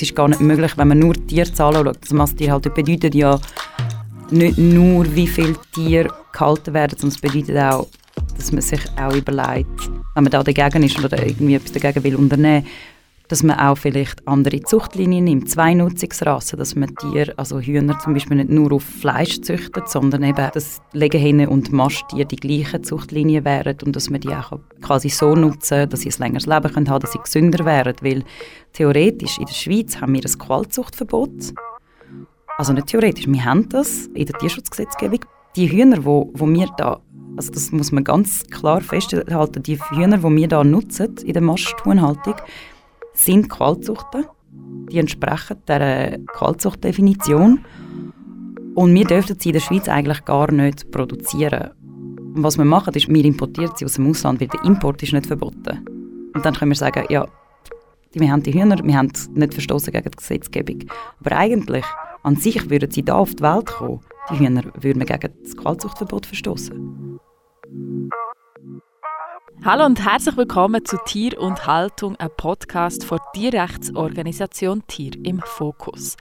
das ist gar nicht möglich, wenn man nur Tierzahlen schaut. Das Masstier halt bedeutet ja nicht nur, wie viele Tiere gehalten werden, sondern es bedeutet auch, dass man sich auch überlegt, wenn man da dagegen ist oder irgendwie etwas dagegen will unternehmen, dass man auch vielleicht andere Zuchtlinien nimmt, zwei Nutzungsrassen, dass man Tiere, also Hühner zum Beispiel nicht nur auf Fleisch züchtet, sondern eben, dass Legehennen und Masttiere die gleichen Zuchtlinien wären und dass man die auch quasi so nutzen, dass sie ein längeres Leben können haben, dass sie gesünder wären, weil theoretisch in der Schweiz haben wir ein Qualzuchtverbot. Also nicht theoretisch, wir haben das in der Tierschutzgesetzgebung. Die Hühner, wo, wo wir da also das muss man ganz klar festhalten, die Hühner, die wir hier nutzen in der Masthuhnhaltung, sind Qualzuchten. Die entsprechen der Qualzuchtdefinition. Und wir dürfen sie in der Schweiz eigentlich gar nicht produzieren. Und was wir machen, ist, wir importieren sie aus dem Ausland, weil der Import ist nicht verboten. Und dann können wir sagen, ja, wir haben die Hühner, wir haben nicht verstoßen gegen die Gesetzgebung. Aber eigentlich, an sich würden sie da auf die Welt kommen, die Hühner, würden gegen das Qualzuchtverbot verstoßen. Hallo und herzlich willkommen zu Tier und Haltung, ein Podcast von Tierrechtsorganisation Tier im Fokus.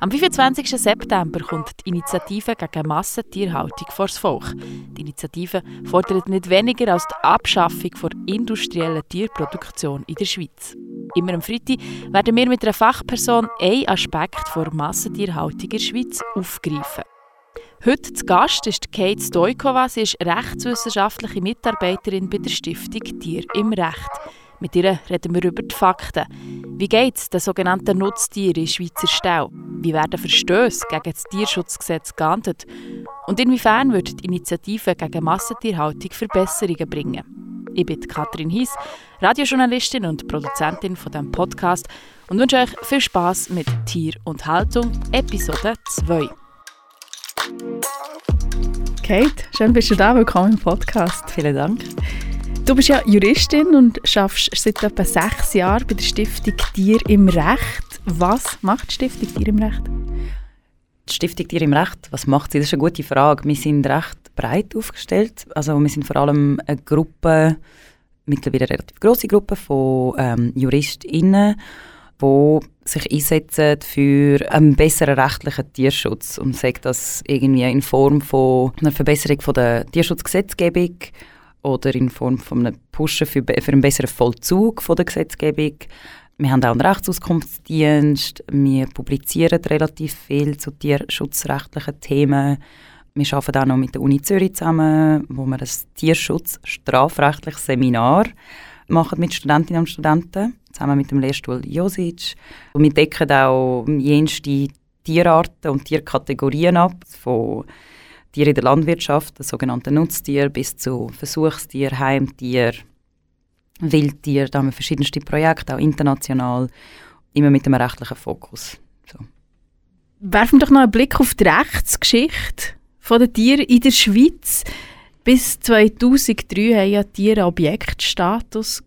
Am 25. September kommt die Initiative gegen Massentierhaltung vors Volk. Die Initiative fordert nicht weniger als die Abschaffung der industriellen Tierproduktion in der Schweiz. Immer am Freitag werden wir mit einer Fachperson einen Aspekt der Massentierhaltung in der Schweiz aufgreifen. Heute zu Gast ist Kate Stojkova. Sie ist rechtswissenschaftliche Mitarbeiterin bei der Stiftung Tier im Recht. Mit ihr reden wir über die Fakten. Wie geht es den sogenannten Nutztieren in Schweizer Stau? Wie werden Verstöße gegen das Tierschutzgesetz geahndet? Und inwiefern wird die Initiative gegen Massentierhaltung Verbesserungen bringen? Ich bin Katrin Hies, Radiojournalistin und Produzentin von diesem Podcast und wünsche euch viel Spaß mit Tier und Haltung, Episode 2. Kate, schön bist du da. Willkommen im Podcast. Vielen Dank. Du bist ja Juristin und arbeitest seit etwa sechs Jahren bei der Stiftung Tier im Recht. Was macht die Stiftung Tier im Recht? Die Stiftung Tier im Recht, was macht sie? Das ist eine gute Frage. Wir sind recht breit aufgestellt. Also wir sind vor allem eine Gruppe, mittlerweile eine relativ große Gruppe von ähm, JuristInnen, die sich einsetzen für einen besseren rechtlichen Tierschutz und sagt das irgendwie in Form von einer Verbesserung von der Tierschutzgesetzgebung oder in Form von einem Pushen für, für einen besseren Vollzug von der Gesetzgebung. Wir haben auch einen Rechtsauskunftsdienst, wir publizieren relativ viel zu tierschutzrechtlichen Themen. Wir arbeiten auch noch mit der Uni Zürich zusammen, wo wir ein Tierschutz-strafrechtliches Seminar machen mit Studentinnen und Studenten zusammen mit dem Lehrstuhl Josic. Und wir decken auch jenste Tierarten und Tierkategorien ab, von Tieren in der Landwirtschaft, das sogenannte Nutztier, bis zu Versuchstier, Heimtier, Wildtier. Da haben wir verschiedenste Projekte, auch international, immer mit einem rechtlichen Fokus. So. Werfen wir doch noch einen Blick auf die Rechtsgeschichte der Tiere in der Schweiz. Bis 2003 hatten ja Tiere Objektstatus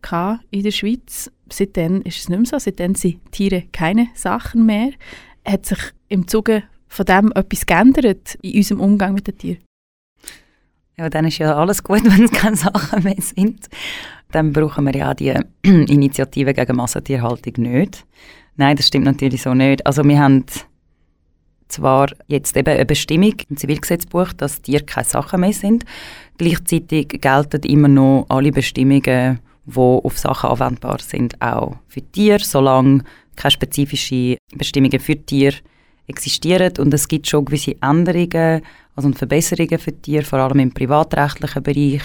in der Schweiz seitdem ist es nicht mehr so. Seitdem sind Tiere keine Sachen mehr. Hat sich im Zuge von dem etwas geändert in unserem Umgang mit den Tieren? Ja, dann ist ja alles gut, wenn es keine Sachen mehr sind. Dann brauchen wir ja die Initiative gegen Massentierhaltung nicht. Nein, das stimmt natürlich so nicht. Also wir haben zwar jetzt eben eine Bestimmung im Zivilgesetzbuch, dass Tiere keine Sachen mehr sind. Gleichzeitig gelten immer noch alle Bestimmungen die auf Sachen anwendbar sind, auch für Tiere, solange keine spezifischen Bestimmungen für Tiere existieren. Und es gibt schon gewisse Änderungen also Verbesserungen für Tiere, vor allem im privatrechtlichen Bereich.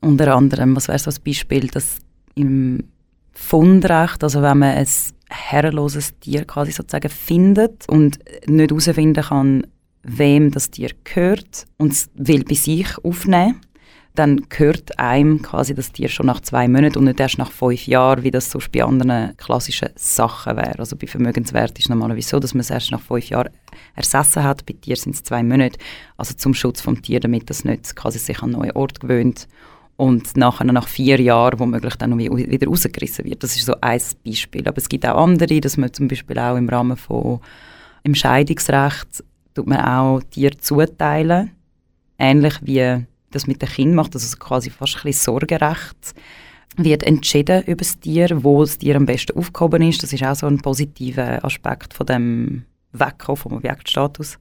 Unter anderem, was wäre so ein Beispiel, dass im Fundrecht, also wenn man ein herrenloses Tier quasi sozusagen findet und nicht herausfinden kann, wem das Tier gehört und es will bei sich aufnehmen, dann gehört einem quasi das Tier schon nach zwei Monaten und nicht erst nach fünf Jahren, wie das sonst bei anderen klassischen Sachen wäre. Also bei Vermögenswert ist es normalerweise so, dass man es erst nach fünf Jahren ersessen hat. Bei Tieren sind es zwei Monate. Also zum Schutz vom Tier, damit das nicht quasi sich an einen neuen Ort gewöhnt und nachher nach vier Jahren womöglich dann wieder rausgerissen wird. Das ist so ein Beispiel. Aber es gibt auch andere, dass man zum Beispiel auch im Rahmen von im Scheidungsrecht tut man auch Tiere zuteilen, ähnlich wie das mit den Kindern macht, also quasi fast ein bisschen Sorgerecht. wird entschieden über das Tier, wo das Tier am besten aufgehoben ist. Das ist auch so ein positiver Aspekt von dem Wegkommen vom Objektstatus.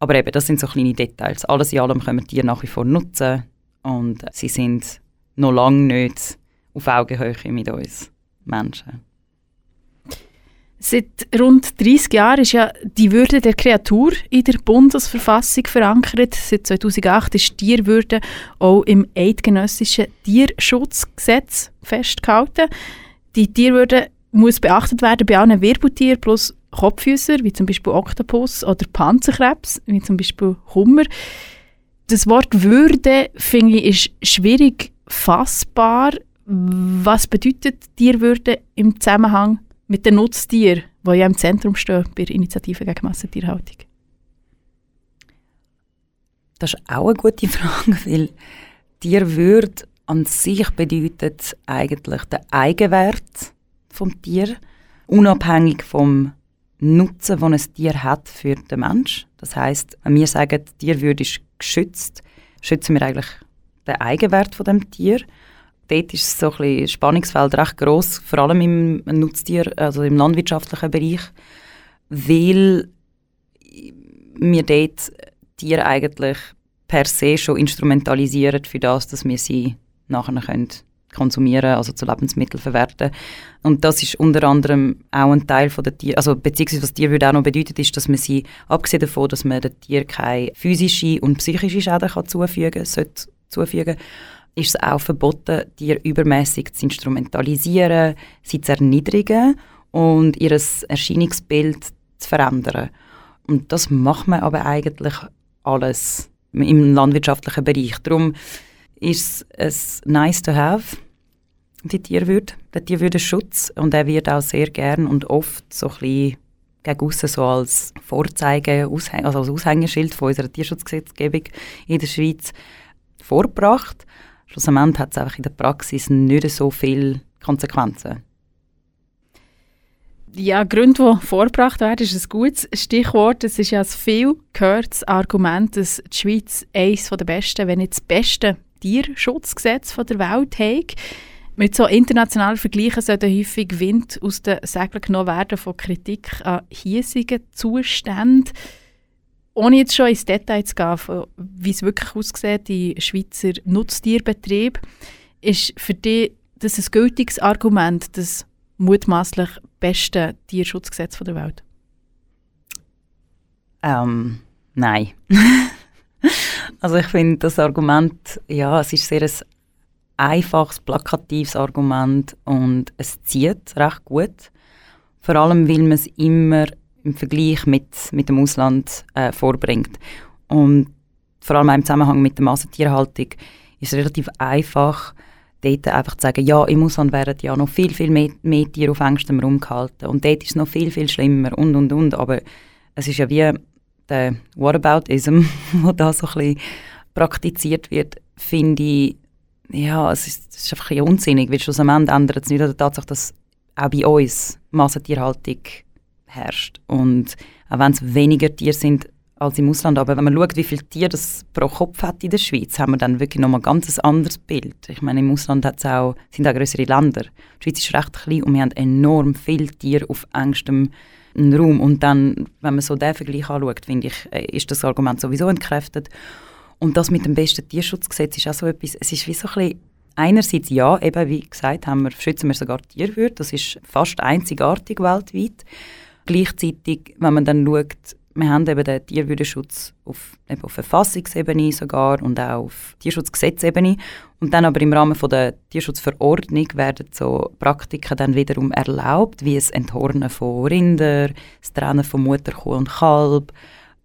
Aber eben, das sind so kleine Details. Alles in allem können wir Tiere nach wie vor nutzen und sie sind noch lange nicht auf Augenhöhe mit uns Menschen. Seit rund 30 Jahren ist ja die Würde der Kreatur in der Bundesverfassung verankert. Seit 2008 ist Tierwürde auch im eidgenössischen Tierschutzgesetz festgehalten. Die Tierwürde muss beachtet werden bei allen Wirbeltieren plus Kopffüßer, wie zum Beispiel Oktopus oder Panzerkrebs, wie zum Beispiel Hummer. Das Wort Würde, finde ich, ist schwierig fassbar. Was bedeutet Tierwürde im Zusammenhang mit den Nutztieren, die ja im Zentrum stehen bei der Initiative gegen Massentierhaltung? Das ist auch eine gute Frage, weil Tierwürde an sich bedeutet eigentlich den Eigenwert vom Tier, unabhängig vom Nutzen, den ein Tier hat für den Mensch. Das heißt, wir sagen, Tierwürde ist geschützt, schützen wir eigentlich den Eigenwert von dem Tier? Dort ist so ein das Spannungsfeld recht groß, vor allem im Nutztier, also im landwirtschaftlichen Bereich, weil wir dort Tiere eigentlich per se schon instrumentalisieren für das, dass wir sie nachher können konsumieren, also zu Lebensmitteln verwerten. Und das ist unter anderem auch ein Teil von der Tier, also beziehungsweise was Tier würde auch noch bedeutet, ist, dass man sie, abgesehen davon, dass man dem Tier keine physische und psychische Schäden kann zufügen sollte zufügen, ist es auch verboten, Tiere übermäßig zu instrumentalisieren, sie zu erniedrigen und ihr Erscheinungsbild zu verändern. Und das macht man aber eigentlich alles im landwirtschaftlichen Bereich. Darum ist es nice to have, die Tierwürde, der Tierwürdenschutz. Und er wird auch sehr gern und oft so ein bisschen gegen so als Vorzeige, also als Aushängeschild von unserer Tierschutzgesetzgebung in der Schweiz vorgebracht. Schlussendlich hat es einfach in der Praxis nicht so viele Konsequenzen. Ja, Gründe, die vorgebracht werden, ist ein gutes Stichwort. Es ist ja ein viel gehörtes Argument, dass die Schweiz eines der besten, wenn nicht das beste Tierschutzgesetz der Welt hat. Mit so internationalen Vergleichen sollte häufig Wind aus den Segeln genommen werden von Kritik an hiesigen Zuständen. Ohne jetzt schon ins Detail zu gehen, wie es wirklich aussieht, die Schweizer Nutztierbetrieb, ist für dich das ein gültiges Argument, das mutmaßlich beste Tierschutzgesetz der Welt? Ähm, nein. also ich finde das Argument, ja, es ist sehr ein einfaches, plakatives Argument und es zieht recht gut. Vor allem, weil man es immer im Vergleich mit, mit dem Ausland äh, vorbringt. Und vor allem im Zusammenhang mit der Massentierhaltung ist es relativ einfach, dort einfach zu sagen, ja, im Ausland werden ja noch viel, viel mehr, mehr Tiere auf engstem Raum gehalten und dort ist es noch viel, viel schlimmer und, und, und. Aber es ist ja wie der Whataboutism, der da so ein bisschen praktiziert wird, finde ich, ja, es ist, es ist einfach ein unsinnig, weil schlussendlich ändert es nicht an der Tatsache, dass auch bei uns Massentierhaltung herrscht. Und auch wenn es weniger Tiere sind als im Ausland, aber wenn man schaut, wie viele Tiere das pro Kopf hat in der Schweiz, haben wir dann wirklich nochmal ganz ein anderes Bild. Ich meine, im Ausland hat's auch, sind auch größere Länder. Die Schweiz ist recht klein und wir haben enorm viele Tiere auf engstem Raum. Und dann, wenn man so den Vergleich anschaut, finde ich, äh, ist das Argument sowieso entkräftet. Und das mit dem besten Tierschutzgesetz ist auch so etwas, es ist wie so ein bisschen Einerseits ja, eben wie gesagt, haben wir, schützen wir sogar Tierwürde, das ist fast einzigartig weltweit. Gleichzeitig, wenn man dann schaut, wir haben eben den Tierwürdeschutz auf, auf Verfassungsebene sogar und auch auf Tierschutzgesetzebene. Und dann aber im Rahmen von der Tierschutzverordnung werden so Praktiken dann wiederum erlaubt, wie das Enthornen von Rinder, das Trennen von Mutter, Kuh und Kalb,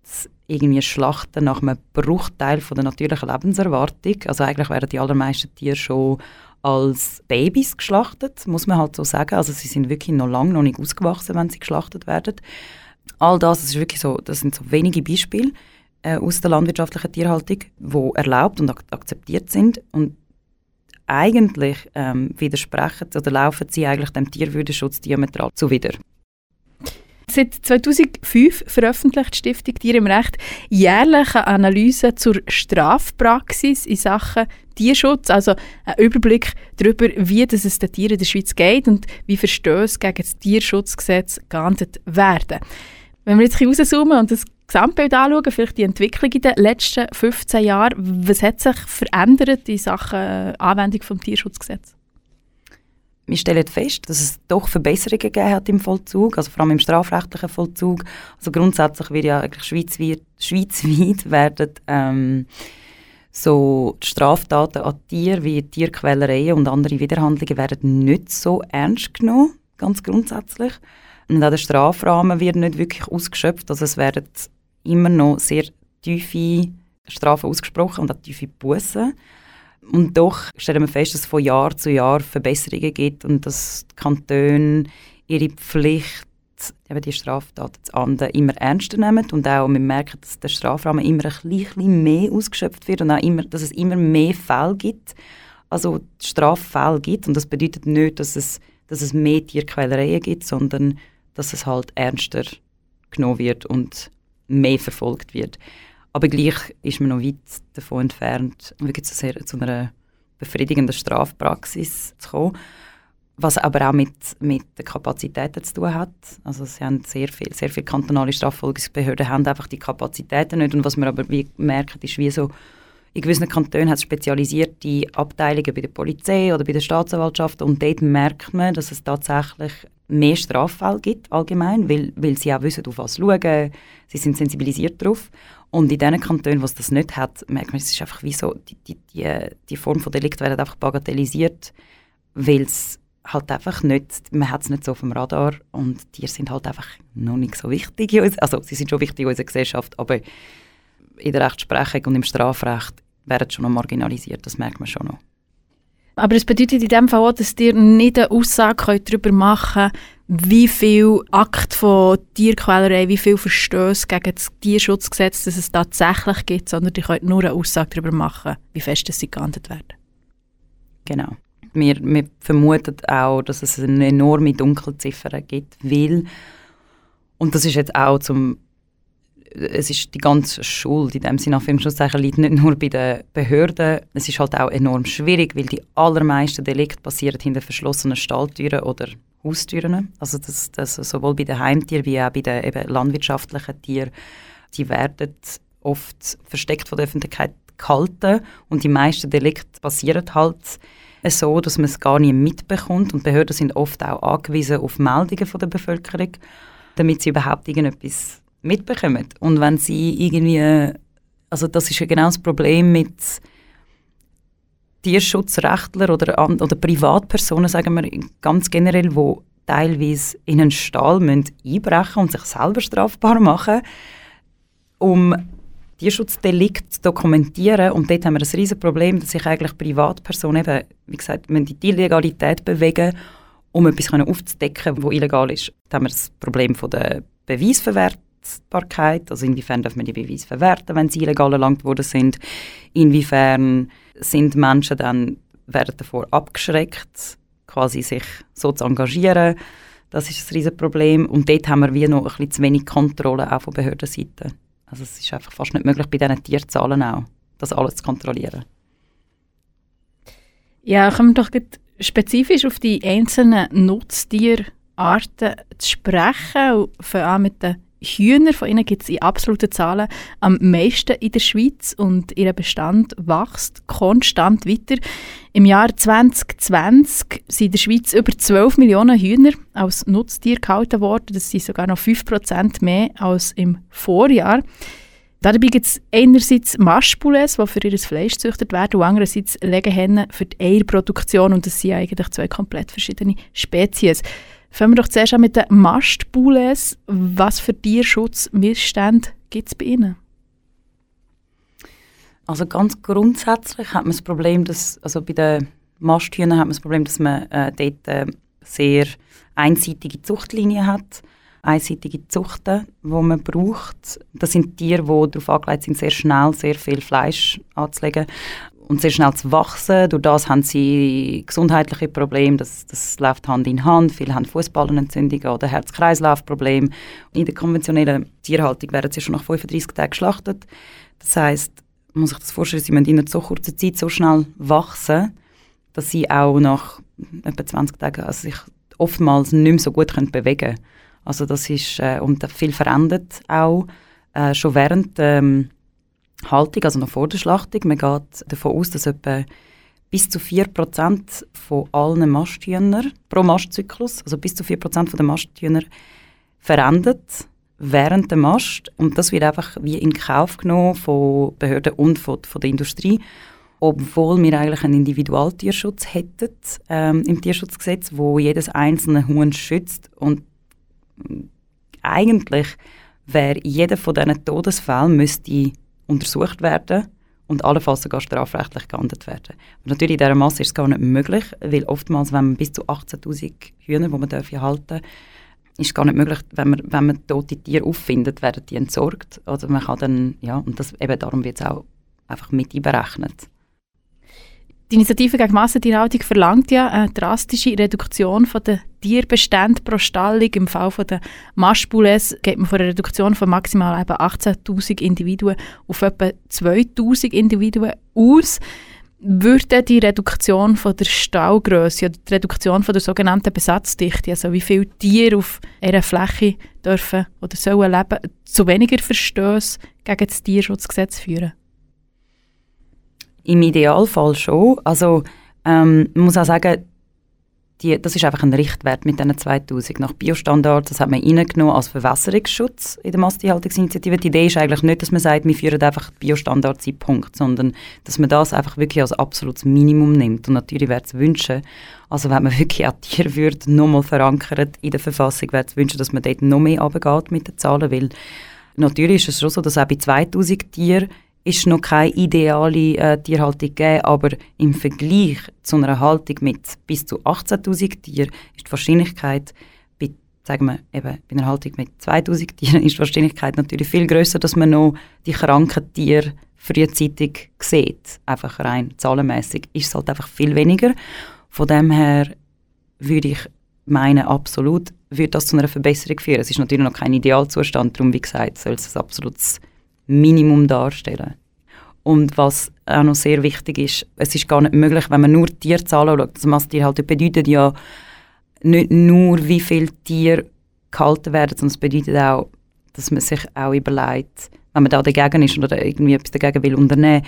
das irgendwie Schlachten nach einem Bruchteil von der natürlichen Lebenserwartung. Also eigentlich werden die allermeisten Tiere schon als Babys geschlachtet, muss man halt so sagen. Also sie sind wirklich noch lange noch nicht ausgewachsen, wenn sie geschlachtet werden. All das, das, ist wirklich so, das sind so wenige Beispiele äh, aus der landwirtschaftlichen Tierhaltung, die erlaubt und ak akzeptiert sind. Und eigentlich ähm, widersprechen oder laufen sie eigentlich dem Tierwürdeschutz diametral zuwider. Seit 2005 veröffentlicht die Stiftung Tier im Recht jährlich eine Analyse zur Strafpraxis in Sachen Tierschutz, also einen Überblick darüber, wie es den Tieren in der Schweiz geht und wie Verstöße gegen das Tierschutzgesetz geahndet werden. Wenn wir jetzt rauszoomen und das Gesamtbild anschauen, vielleicht die Entwicklung in den letzten 15 Jahren, was hat sich verändert in Sachen Anwendung des Tierschutzgesetzes? Wir stellen fest, dass es doch Verbesserungen gegeben hat im Vollzug, also vor allem im strafrechtlichen Vollzug. Also grundsätzlich wird ja eigentlich schweizweit, schweizweit werden ähm, so Straftaten an Tieren wie Tierquälereien und andere Widerhandlungen werden nicht so ernst genommen, ganz grundsätzlich. Und auch der Strafrahmen wird nicht wirklich ausgeschöpft. Also es werden immer noch sehr tiefe Strafen ausgesprochen und auch tiefe Bussen. Und doch stellen wir fest, dass es von Jahr zu Jahr Verbesserungen gibt und dass die Kantone ihre Pflicht, eben die Straftaten zu ahnden, immer ernster nehmen und auch wir merken, dass der Strafrahmen immer ein bisschen mehr ausgeschöpft wird und auch immer, dass es immer mehr Fälle gibt, also Straffälle gibt und das bedeutet nicht, dass es, dass es mehr Tierquälereien gibt, sondern dass es halt ernster genommen wird und mehr verfolgt wird. Aber gleich ist man noch weit davon entfernt, wirklich zu, sehr, zu einer befriedigenden Strafpraxis zu kommen. Was aber auch mit, mit den Kapazitäten zu tun hat. Also sie haben sehr viel, sehr viele kantonale Strafverfolgungsbehörden haben einfach die Kapazitäten nicht. Und was man aber wie merken, ist wie so, in gewissen Kantonen hat es spezialisierte Abteilungen bei der Polizei oder bei der Staatsanwaltschaft und dort merkt man, dass es tatsächlich mehr Straffälle gibt allgemein, weil, weil sie auch wissen, auf was schauen, sie sind sensibilisiert darauf. Und in den Kantonen, wo es das nicht hat, merkt man, es ist einfach wie so, die, die, die, die Form von Delikt wird einfach bagatellisiert, weil es halt einfach nicht, man hat es nicht so auf dem Radar und die sind halt einfach noch nicht so wichtig. Also sie sind schon wichtig in unserer Gesellschaft, aber in der Rechtsprechung und im Strafrecht werden schon noch marginalisiert, das merkt man schon noch. Aber es bedeutet in dem Fall auch, dass ihr nicht eine Aussage darüber machen könnt, wie viel Akt von Tierquälerei, wie viel Verstöße gegen das Tierschutzgesetz dass es tatsächlich gibt, sondern ihr könnt nur eine Aussage darüber machen, wie fest sie geahndet werden. Genau. Wir, wir vermuten auch, dass es eine enorme Dunkelziffer gibt, weil, und das ist jetzt auch zum es ist die ganze Schuld in dem Sinne Anführungszeichen liegt nicht nur bei den Behörden. Es ist halt auch enorm schwierig, weil die allermeisten Delikte passieren hinter verschlossenen Stalltüren oder Haustüren. Also das, das sowohl bei den Heimtieren wie auch bei den eben landwirtschaftlichen Tieren, die werden oft versteckt von der Öffentlichkeit gehalten und die meisten Delikte passieren halt so, dass man es gar nicht mitbekommt und Behörden sind oft auch angewiesen auf Meldungen von der Bevölkerung, damit sie überhaupt irgendetwas mitbekommen. Und wenn sie irgendwie, also das ist ja genau das Problem mit Tierschutzrechtlern oder, oder Privatpersonen, sagen wir ganz generell, wo teilweise in einen Stall müssen einbrechen und sich selber strafbar machen, um Tierschutzdelikt zu dokumentieren. Und dort haben wir ein riesiges Problem, dass sich eigentlich Privatpersonen eben, wie gesagt, die Illegalität bewegen, um etwas aufzudecken, was illegal ist. Da haben wir das Problem von der Beweisverwertung Verwertbarkeit, also inwiefern darf man die Beweise verwerten, wenn sie illegal erlangt worden sind, inwiefern sind Menschen dann werden davor abgeschreckt, quasi sich so zu engagieren. Das ist ein riesiges Problem und dort haben wir wie noch ein bisschen zu wenig Kontrolle auch von Behördenseite. Also es ist einfach fast nicht möglich, bei diesen Tierzahlen auch, das alles zu kontrollieren. Ja, kommen wir doch spezifisch auf die einzelnen Nutztierarten zu sprechen, vor allem mit den Hühner, von ihnen gibt es in absoluten Zahlen am meisten in der Schweiz und ihr Bestand wächst konstant weiter. Im Jahr 2020 sind in der Schweiz über 12 Millionen Hühner als Nutztier gehalten worden. Das sind sogar noch 5% mehr als im Vorjahr. Dabei gibt es einerseits Mastbulles, die für ihr Fleisch gezüchtet werden, und andererseits Legehennen für die Eierproduktion. Und das sind eigentlich zwei komplett verschiedene Spezies. Fangen wir doch zuerst an mit den Mastbules. Was für Tierschutzmissstände gibt es bei Ihnen? Also ganz grundsätzlich hat man das Problem, dass, also bei den Masthühnern hat man das Problem, dass man äh, dort äh, sehr einseitige Zuchtlinien hat, einseitige Zuchten, die man braucht. Das sind Tiere, die darauf angelegt sind, sehr schnell sehr viel Fleisch anzulegen und sehr schnell zu wachsen. Durch das haben sie gesundheitliche Probleme, das, das läuft Hand in Hand. Viele haben Fußballenentzündungen oder Herz-Kreislauf-Probleme. In der konventionellen Tierhaltung werden sie schon nach 35 Tagen geschlachtet. Das heißt, man muss sich das vorstellen, sie müssen in so kurzer Zeit so schnell wachsen, dass sie auch nach etwa 20 Tagen also sich oftmals nicht mehr so gut können bewegen können. Also das ist, äh, und viel verändert auch äh, schon während ähm, Haltung, also noch vor der Schlachtung. Man geht davon aus, dass etwa bis zu 4% von allen Masthühnern pro Mastzyklus, also bis zu 4% der Masthühner verändert während der Mast und das wird einfach wie in Kauf genommen von Behörden und von, von der Industrie, obwohl wir eigentlich einen Individualtierschutz hätten ähm, im Tierschutzgesetz, wo jedes einzelne Huhn schützt und eigentlich wäre jeder von diesen Todesfällen müsste untersucht werden und allenfalls sogar strafrechtlich geahndet werden. Und natürlich in dieser Masse ist es gar nicht möglich, weil oftmals, wenn man bis zu 18'000 Hühner, die man halten darf, ist es gar nicht möglich, wenn man, wenn man tote Tiere auffindet, werden die entsorgt. Oder man kann dann, ja, und das, eben darum wird es auch einfach mit einberechnet. Die Initiative gegen Massentierhaltung verlangt ja eine drastische Reduktion der Tierbestände pro Stallung. Im Fall der Maschbules geht man von einer Reduktion von maximal 18'000 Individuen auf etwa 2'000 Individuen aus. Würde die Reduktion von der Stallgröße die Reduktion von der sogenannten Besatzdichte, also wie viele Tiere auf einer Fläche dürfen oder sollen leben, zu weniger Verstößen gegen das Tierschutzgesetz führen? Im Idealfall schon. Also ähm, man muss auch sagen, die, das ist einfach ein Richtwert mit diesen 2000 nach Biostandards. Das hat man reingenommen als Verwässerungsschutz in der Masttierhaltungsinitiative. Die Idee ist eigentlich nicht, dass man sagt, wir führen einfach Biostandards in Punkt, sondern dass man das einfach wirklich als absolutes Minimum nimmt. Und natürlich wäre es wünschen, also wenn man wirklich auch Tierwürde nochmal verankert in der Verfassung, wäre es wünschen, dass man dort noch mehr runtergeht mit den Zahlen, weil natürlich ist es schon so, dass auch bei 2000 Tieren ist noch keine ideale äh, Tierhaltung gegeben, aber im Vergleich zu einer Haltung mit bis zu 18'000 Tieren ist die Wahrscheinlichkeit, bei, sagen wir, eben, bei einer Haltung mit 2'000 Tieren ist die Wahrscheinlichkeit natürlich viel größer, dass man noch die kranken Tiere frühzeitig sieht. Einfach rein zahlenmäßig ist es halt einfach viel weniger. Von dem her würde ich meinen, absolut würde das zu einer Verbesserung führen. Es ist natürlich noch kein Idealzustand, darum, wie gesagt, soll es ein absolutes Minimum darstellen. Und was auch noch sehr wichtig ist, es ist gar nicht möglich, wenn man nur Tierzahlen schaut. Das Masttierhaltung bedeutet ja nicht nur, wie viele Tiere gehalten werden, sondern es bedeutet auch, dass man sich auch überlegt, wenn man da dagegen ist oder irgendwie etwas dagegen will unternehmen,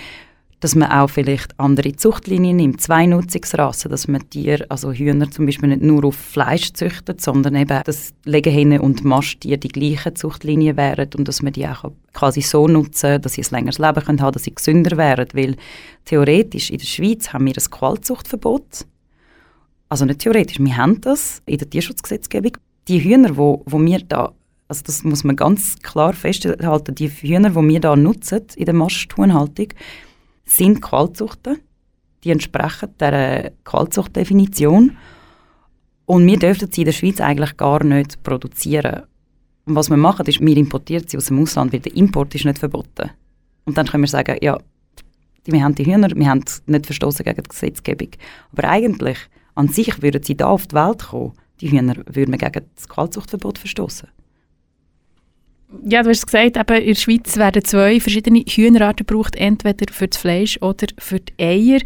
dass man auch vielleicht andere Zuchtlinien nimmt, zwei Nutzungsrassen, dass man Tiere, also Hühner zum Beispiel nicht nur auf Fleisch züchtet, sondern eben, dass Legehennen und Masttiere die gleichen Zuchtlinien wären und dass man die auch quasi so nutzen, dass sie ein längeres Leben können haben, dass sie gesünder wären, weil theoretisch in der Schweiz haben wir ein Qualzuchtverbot, also nicht theoretisch, wir haben das in der Tierschutzgesetzgebung. Die Hühner, wo, wo wir da also das muss man ganz klar festhalten, die Hühner, die wir da nutzen in der Masthuhnhaltung, sind Qualzuchten. Die entsprechen der Qualzuchtdefinition. Und wir dürfen sie in der Schweiz eigentlich gar nicht produzieren. Und was wir machen, ist, wir importieren sie aus dem Ausland, weil der Import ist nicht verboten. Und dann können wir sagen, ja, wir haben die Hühner, wir haben nicht verstoßen gegen die Gesetzgebung. Aber eigentlich, an sich würden sie da auf die Welt kommen, die Hühner würden gegen das Qualzuchtverbot verstoßen ja, du hast gesagt, eben in der Schweiz werden zwei verschiedene Hühnerarten gebraucht, entweder für das Fleisch oder für die Eier.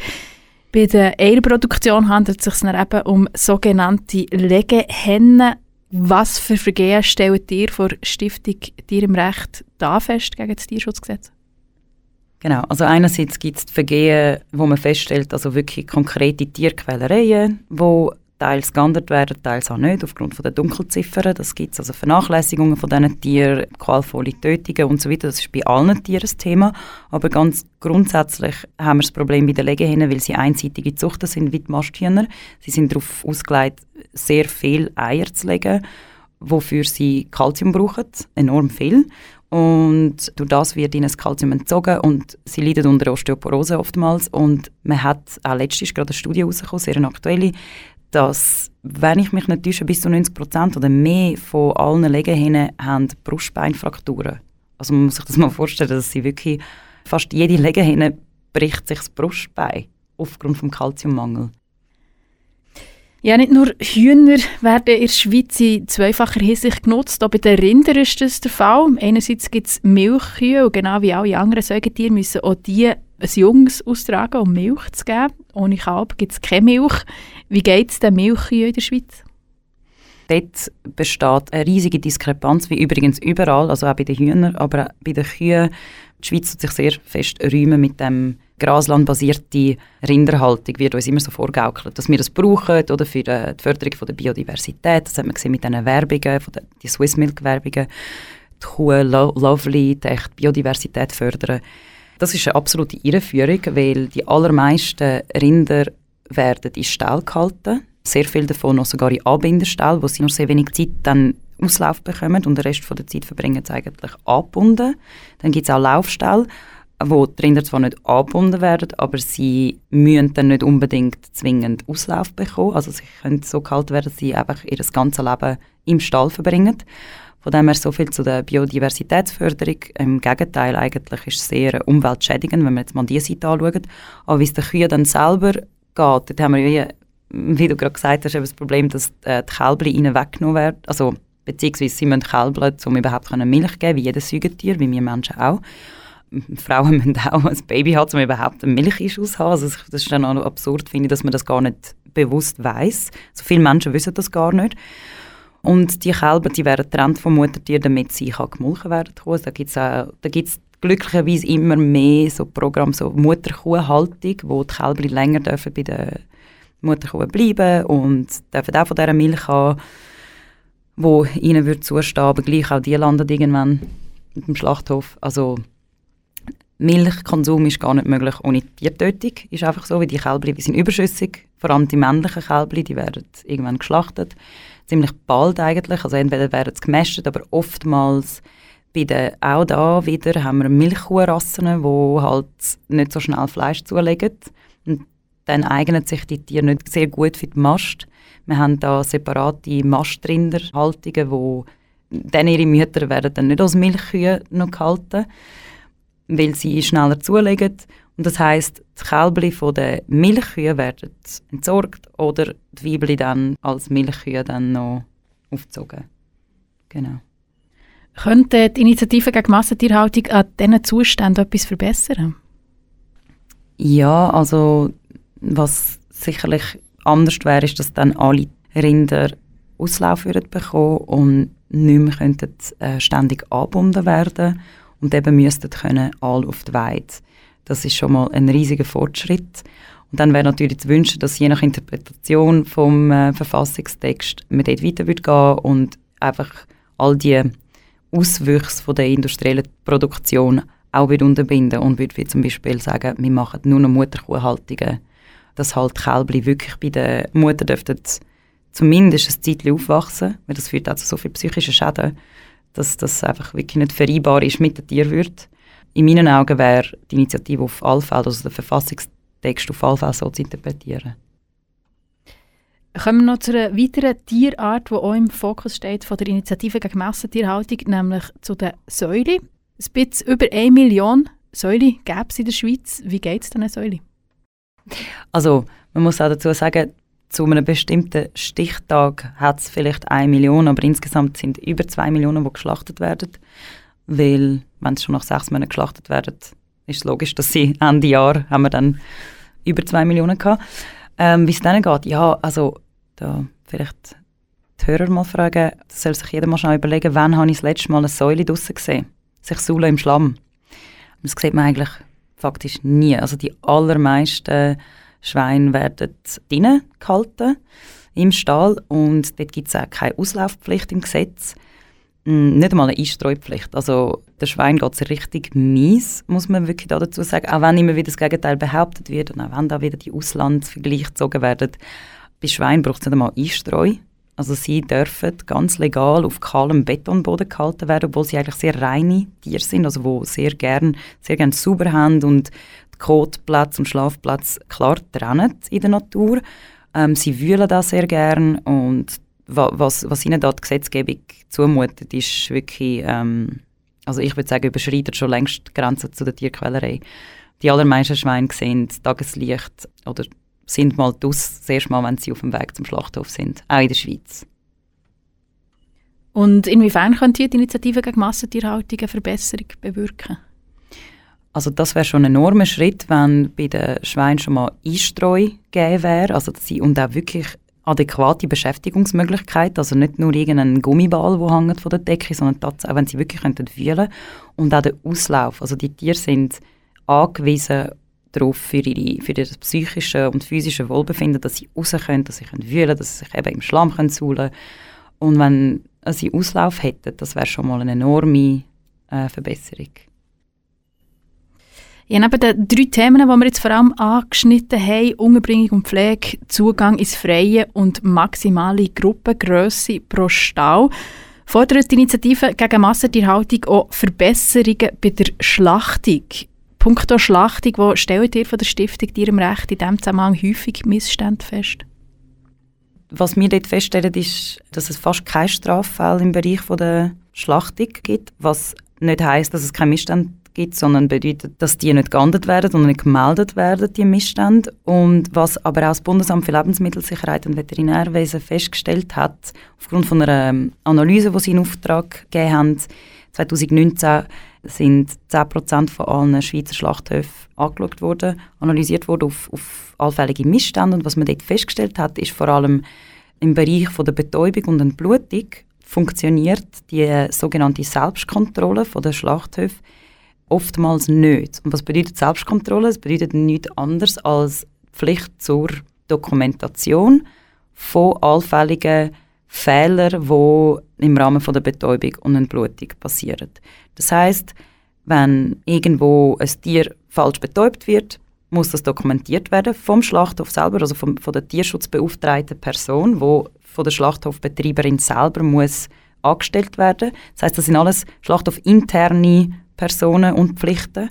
Bei der Eierproduktion handelt es sich dann eben um sogenannte Legehennen. Was für Vergehen stellt ihr vor Stiftung Tier im Recht da fest gegen das Tierschutzgesetz? Genau, also einerseits gibt es Vergehen, wo man feststellt, also wirklich konkrete Tierquälereien, wo teils geahndet werden, teils auch nicht, aufgrund von der Dunkelziffern. Das gibt also Vernachlässigungen von diesen Tieren, qualvolle Tötungen und so weiter. Das ist bei allen Tieren das Thema. Aber ganz grundsätzlich haben wir das Problem bei den Legehennen, weil sie einseitige Zuchten sind wie die Masthühner. Sie sind darauf ausgelegt, sehr viel Eier zu legen, wofür sie Kalzium brauchen, enorm viel. Und durch das wird ihnen das Kalzium entzogen und sie leiden unter Osteoporose oftmals. Und man hat auch letztens gerade eine Studie herausgekommen, sehr aktuelle, dass, wenn ich mich nicht täusche, bis zu 90 Prozent oder mehr von allen Legehennen haben Brustbeinfrakturen. Also man muss sich das mal vorstellen, dass sie wirklich, fast jede Legehenne bricht sich das Brustbein aufgrund des Kalziummangels. Ja, nicht nur Hühner werden in der Schweiz in zweifacher Hinsicht genutzt, auch bei den Rindern ist das der Fall. Einerseits gibt es Milchkühe und genau wie alle anderen Säugetiere müssen auch die ein Junges austragen, um Milch zu geben. Ohne Kalb gibt es keine Milch. Wie geht es den Milchkühen in der Schweiz? Dort besteht eine riesige Diskrepanz, wie übrigens überall, also auch bei den Hühnern, aber auch bei den Kühen. Die Schweiz tut sich sehr fest räumen mit dem graslandbasierte Rinderhaltung wird uns immer so vorgaukelt, dass wir das brauchen oder für die Förderung von der Biodiversität. Das hat man gesehen mit diesen Werbungen, von den, die Swiss Milk Werbungen. Die Kuh lo lovely, die echt Biodiversität fördern. Das ist eine absolute Irreführung, weil die allermeisten Rinder werden in Stall gehalten. Sehr viele davon noch sogar in Anbinderstall, wo sie nur sehr wenig Zeit dann Auslauf bekommen und den Rest von der Zeit verbringen sie eigentlich angebunden. Dann gibt es auch Laufstall wo die Rinder zwar nicht angebunden werden, aber sie müssen dann nicht unbedingt zwingend Auslauf bekommen. Also sie können so gehalten werden, dass sie einfach ihr ganzes Leben im Stall verbringen. Von dem her so viel zu der Biodiversitätsförderung. Im Gegenteil, eigentlich ist es sehr umweltschädigend, wenn man jetzt mal diese Seite anschaut. Aber wie es den Kühen dann selber geht, dort haben wir, wie, du gerade gesagt hast, das Problem, dass äh, die Kälber ihnen weggenommen werden. Also, beziehungsweise sie müssen kälbern, um überhaupt Milch geben, wie jedes Säugetier, wie wir Menschen auch. Frauen müssen auch ein Baby haben, um überhaupt einen Milcheinschuss zu haben. Also das ist dann auch absurd, finde ich, dass man das gar nicht bewusst weiß. So viele Menschen wissen das gar nicht. Und die Kälber, die werden getrennt vom Muttertier, damit sie kann gemolken werden können. Da gibt es glücklicherweise immer mehr so Programme, so Mutterkuhhaltung, wo die Kälber länger dürfen bei der Mutterkuh bleiben und dürfen auch von dieser Milch haben, wo ihnen würde zustehen, aber gleich auch die landen irgendwann im Schlachthof. Also Milchkonsum ist gar nicht möglich ohne Tiertötung. Ist einfach so, wie die Kälber sind überschüssig. Vor allem die männlichen Kälber, die werden irgendwann geschlachtet. Ziemlich bald eigentlich. Also entweder werden sie gemästet, aber oftmals bei den, auch da wieder haben wir Milchkuhrassen, die halt nicht so schnell Fleisch zulegen. Und dann eignen sich die Tiere nicht sehr gut für die Mast. Wir haben da separate Mastrinderhaltungen, wo dann ihre Mütter werden dann nicht als Milchkühe noch gehalten weil sie schneller zulegen. Und das heißt, die Kälber von den Milchkühen werden entsorgt oder die Weibchen dann als Milchkühe dann noch aufgezogen. Genau. Könnte die Initiative gegen Massentierhaltung an diesen Zuständen etwas verbessern? Ja, also was sicherlich anders wäre, ist, dass dann alle Rinder Auslauf bekommen und nicht mehr könnten, äh, ständig angebunden werden und eben müssten können alle auf die Weide. Das ist schon mal ein riesiger Fortschritt. Und dann wäre natürlich zu wünschen, dass je nach Interpretation vom äh, Verfassungstext man dort weiter würde und einfach all die Auswüchse von der industriellen Produktion auch unterbinden und würde wie zum Beispiel sagen, wir machen nur noch Mutterkuhhaltungen, dass halt Kälber wirklich bei der Mutter dürften zumindest ein Zeitchen aufwachsen, weil das führt auch zu so viel psychischen Schäden dass das einfach wirklich nicht vereinbar ist mit der Tierwürde. In meinen Augen wäre die Initiative auf alle also der Verfassungstext auf alle so zu interpretieren. Kommen wir noch zu einer weiteren Tierart, die auch im Fokus steht von der Initiative gegen Massentierhaltung, nämlich zu den Säulen. Ein bisschen über 1 Million Säule gäbe es in der Schweiz. Wie geht es diesen Säulen? Also, man muss auch dazu sagen, zu einem bestimmten Stichtag hat es vielleicht eine Million, aber insgesamt sind über zwei Millionen, die geschlachtet werden. Weil, wenn es schon nach sechs Monaten geschlachtet werden, ist es logisch, dass sie Ende Jahr haben wir dann über zwei Millionen gehabt. Ähm, Wie es denen geht, ja, also da vielleicht die Hörer mal fragen, das soll sich jeder mal schnell überlegen, wann habe ich das letzte Mal eine Säule draussen gesehen? Sich Säule im Schlamm. Das sieht man eigentlich faktisch nie. Also die allermeisten Schweine werden drinnen gehalten im Stall und dort gibt es auch keine Auslaufpflicht im Gesetz. Mm, nicht einmal eine Einstreupflicht. Also der Schwein geht es richtig mies, muss man wirklich dazu sagen. Auch wenn immer wieder das Gegenteil behauptet wird und auch wenn da wieder die Auslandsvergleiche gezogen werden. Bei Schweinen braucht es nicht einmal Einstreu. Also sie dürfen ganz legal auf kahlem Betonboden gehalten werden, obwohl sie eigentlich sehr reine Tiere sind, also wo sehr gern, sehr gern sauber haben und Kotplatz und Schlafplatz klar trennen in der Natur. Ähm, sie wühlen das sehr gern und was, was ihnen da die Gesetzgebung zumutet, ist wirklich, ähm, also ich würde sagen, überschreitet schon längst die Grenzen zu der Tierquälerei. Die allermeisten Schweine sehen Tageslicht oder sind mal das, das erste Mal, wenn sie auf dem Weg zum Schlachthof sind, auch in der Schweiz. Und inwiefern könnte die Initiative gegen Massentierhaltung eine Verbesserung bewirken? Also das wäre schon ein enormer Schritt, wenn bei den Schweinen schon mal Einstreu gegeben wäre, also dass sie und auch wirklich adäquate Beschäftigungsmöglichkeit, also nicht nur irgendein Gummiball, der hängt von der Decke, sondern tatsächlich, wenn sie wirklich könnten fühlen und auch der Auslauf. Also die Tiere sind angewiesen darauf für, ihre, für ihr psychische und physische Wohlbefinden, dass sie raus können, dass sie können fühlen dass sie sich eben im Schlamm können suhlen Und wenn sie Auslauf hätten, das wäre schon mal eine enorme äh, Verbesserung. Ja, neben den drei Themen, die wir jetzt vor allem angeschnitten haben, Unterbringung und Pflege, Zugang ins Freie und maximale Gruppengröße pro Stall, fordert die Initiative gegen Massentierhaltung auch Verbesserungen bei der Schlachtung. Punkto Schlachtung, wo stellt ihr von der Stiftung Ihrem Recht in diesem Zusammenhang häufig Missstände fest? Was wir dort feststellen, ist, dass es fast keine Straffälle im Bereich der Schlachtung gibt, was nicht heißt, dass es keine Missstände gibt, sondern bedeutet, dass die nicht geahndet werden und nicht gemeldet werden, die Missstände. Und was aber auch das Bundesamt für Lebensmittelsicherheit und Veterinärwesen festgestellt hat, aufgrund von einer ähm, Analyse, die sie in Auftrag gegeben haben, 2019 sind 10% von allen Schweizer Schlachthöfen angeschaut worden, analysiert worden auf, auf allfällige Missstände. Und was man dort festgestellt hat, ist vor allem im Bereich von der Betäubung und Entblutung funktioniert die sogenannte Selbstkontrolle von der Schlachthöfe oftmals nicht. Und was bedeutet Selbstkontrolle? Es bedeutet nichts anderes als Pflicht zur Dokumentation von allfälligen Fehlern, die im Rahmen von der Betäubung und Entblutung passieren. Das heißt, wenn irgendwo ein Tier falsch betäubt wird, muss das dokumentiert werden vom Schlachthof selber, also vom, von der tierschutzbeauftragten Person, wo von der Schlachthofbetreiberin selber muss angestellt werden. Das heißt, das sind alles Schlachthof-interne Personen und Pflichten.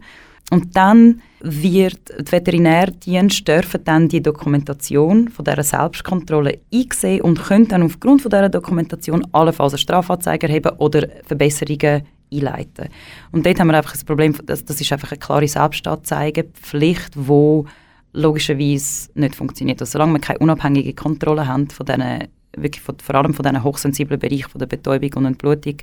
Und dann wird die Veterinärdienst dann die Dokumentation von dieser Selbstkontrolle einsehen und können dann aufgrund von dieser Dokumentation allenfalls eine Strafanzeige erheben oder Verbesserungen einleiten. Und dort haben wir einfach das Problem, das, das ist einfach eine klare Selbstanzeigepflicht, die logischerweise nicht funktioniert. Also solange wir keine unabhängige Kontrolle haben von diesen, wirklich von, vor allem von diesen hochsensiblen Bereichen von der Betäubung und Entblutung,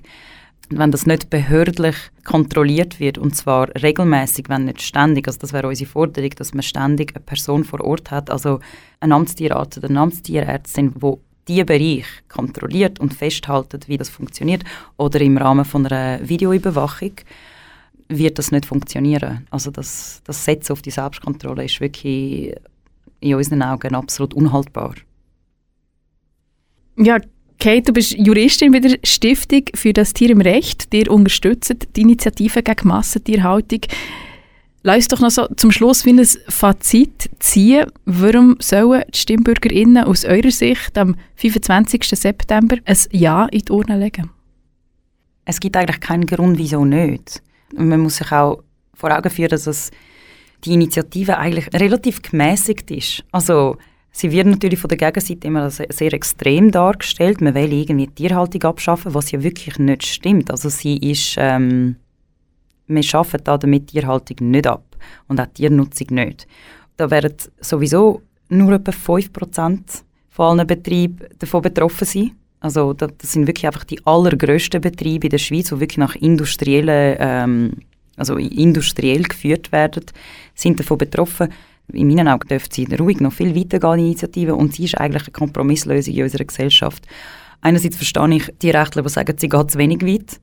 wenn das nicht behördlich kontrolliert wird, und zwar regelmäßig, wenn nicht ständig, also das wäre unsere Forderung, dass man ständig eine Person vor Ort hat, also ein Amtstierarzt oder eine Amtstierärztin, wo die Bereich kontrolliert und festhaltet, wie das funktioniert, oder im Rahmen von einer Videoüberwachung, wird das nicht funktionieren. Also das, das Setzen auf die Selbstkontrolle ist wirklich in unseren Augen absolut unhaltbar. Ja, Kate, du bist Juristin bei der Stiftung für das Tier im Recht. Dir unterstützt die Initiative gegen Massentierhaltung. Lass uns doch noch so zum Schluss wie ein Fazit ziehen. Warum sollen die StimmbürgerInnen aus eurer Sicht am 25. September ein Ja in die Urne legen? Es gibt eigentlich keinen Grund, wieso nicht. man muss sich auch vor Augen führen, dass die Initiative eigentlich relativ gemäßigt ist. Also Sie wird natürlich von der Gegenseite immer sehr extrem dargestellt. Man will irgendwie die Tierhaltung abschaffen, was ja wirklich nicht stimmt. Also sie ist, ähm, wir schaffen da damit Tierhaltung nicht ab und auch Tiernutzung nicht. Da werden sowieso nur etwa 5% von allen Betrieben davon betroffen sein. Also das sind wirklich einfach die allergrößten Betriebe in der Schweiz, die wirklich nach industriellen, ähm, also industriell geführt werden, sind davon betroffen in meinen Augen dürfte sie ruhig noch viel weitergehen, Initiative, und sie ist eigentlich eine Kompromisslösung in unserer Gesellschaft. Einerseits verstehe ich die Rechtler, die sagen, sie geht zu wenig weit.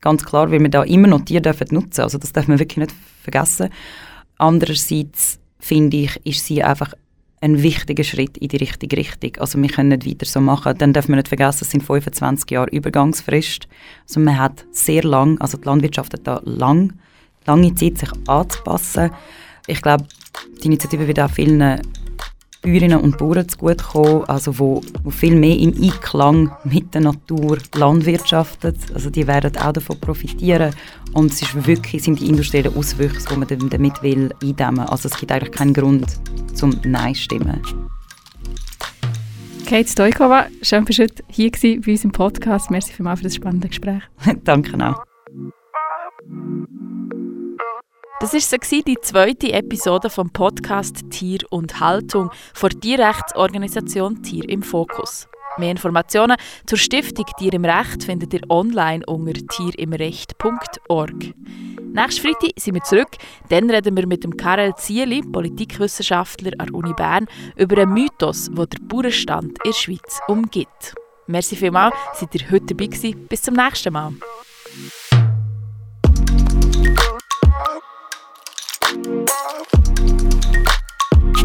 Ganz klar, weil wir da immer noch Tiere dürfen nutzen Also das darf man wirklich nicht vergessen. Andererseits finde ich, ist sie einfach ein wichtiger Schritt in die richtige Richtung. Also wir können nicht weiter so machen. Dann dürfen wir nicht vergessen, es sind 25 Jahre Übergangsfrist. Also man hat sehr lang, also die Landwirtschaft hat da lang, lange Zeit, sich anzupassen. Ich glaube, die Initiative wird auch vielen Bäuerinnen und Bauern zugutekommen, also wo, wo viel mehr im Einklang mit der Natur landwirtschaftet. Also die werden auch davon profitieren und es ist wirklich, sind die industriellen Auswüchse, die man damit will, eindämmen. Also es gibt eigentlich keinen Grund zum Nein stimmen. Kate Stojkova, schön, dass du hier bei uns im Podcast. Merci vielmals für das spannende Gespräch. Danke auch. Das war die zweite Episode vom Podcast Tier und Haltung von Tierrechtsorganisation Tier im Fokus. Mehr Informationen zur Stiftung Tier im Recht findet ihr online unter tierimrecht.org. Nächsten Freitag sind wir zurück. Dann reden wir mit dem Karel Zieli, Politikwissenschaftler an der Uni Bern, über einen Mythos, der der Bauernstand in der Schweiz umgibt. Merci vielmals, seid ihr heute dabei gewesen. Bis zum nächsten Mal.